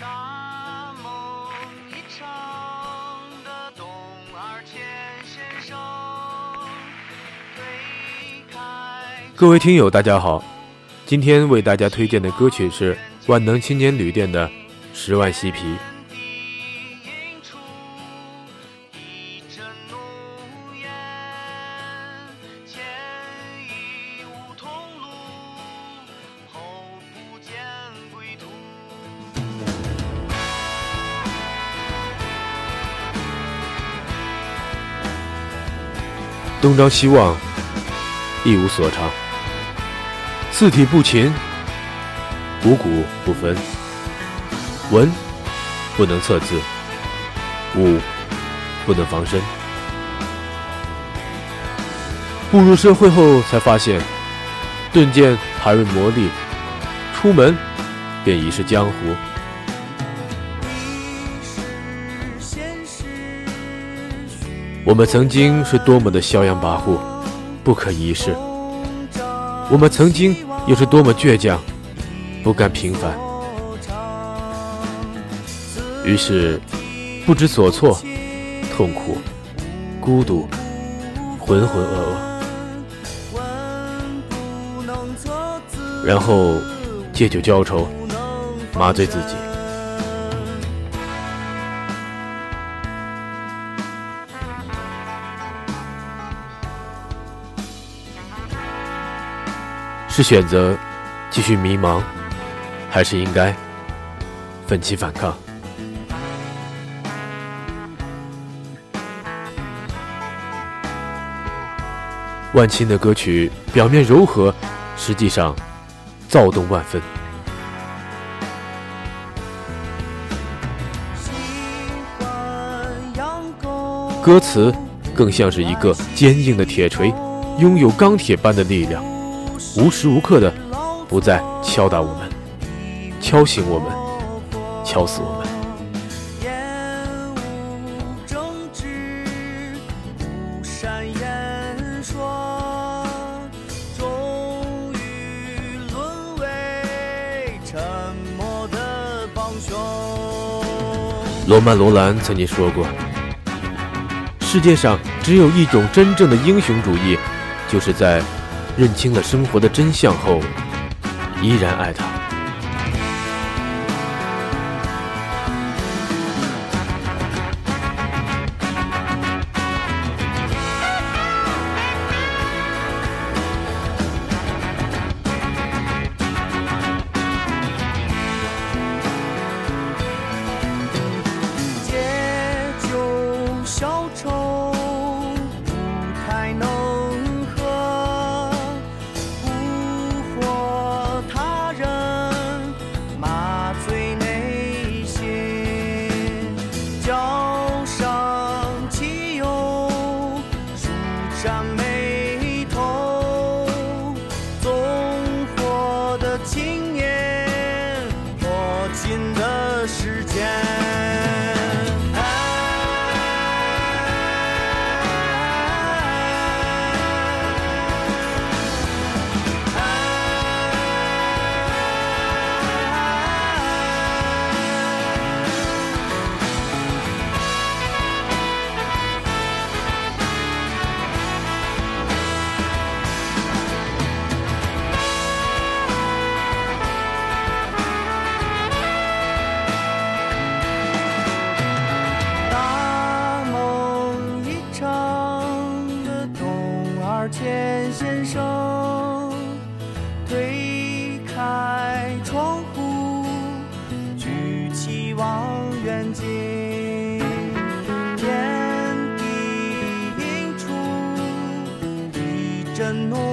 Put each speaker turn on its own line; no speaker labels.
大梦一场的东儿千先生，
各位听友，大家好，今天为大家推荐的歌曲是万能青年旅店的《十万嬉皮》。东张西望，一无所长。四体不勤，五谷不分。文不能测字，武不能防身。步入社会后，才发现顿见还未磨砺，出门便已是江湖。我们曾经是多么的嚣扬跋扈，不可一世；我们曾经又是多么倔强，不甘平凡。于是，不知所措，痛苦，孤独，浑浑噩噩，然后借酒浇愁，麻醉自己。是选择继续迷茫，还是应该奋起反抗？万青的歌曲表面柔和，实际上躁动万分。歌词更像是一个坚硬的铁锤，拥有钢铁般的力量，无时无刻的不再敲打我们，敲醒我们，敲死我们。罗曼·罗兰曾经说过：“世界上只有一种真正的英雄主义，就是在认清了生活的真相后，依然爱
他。” no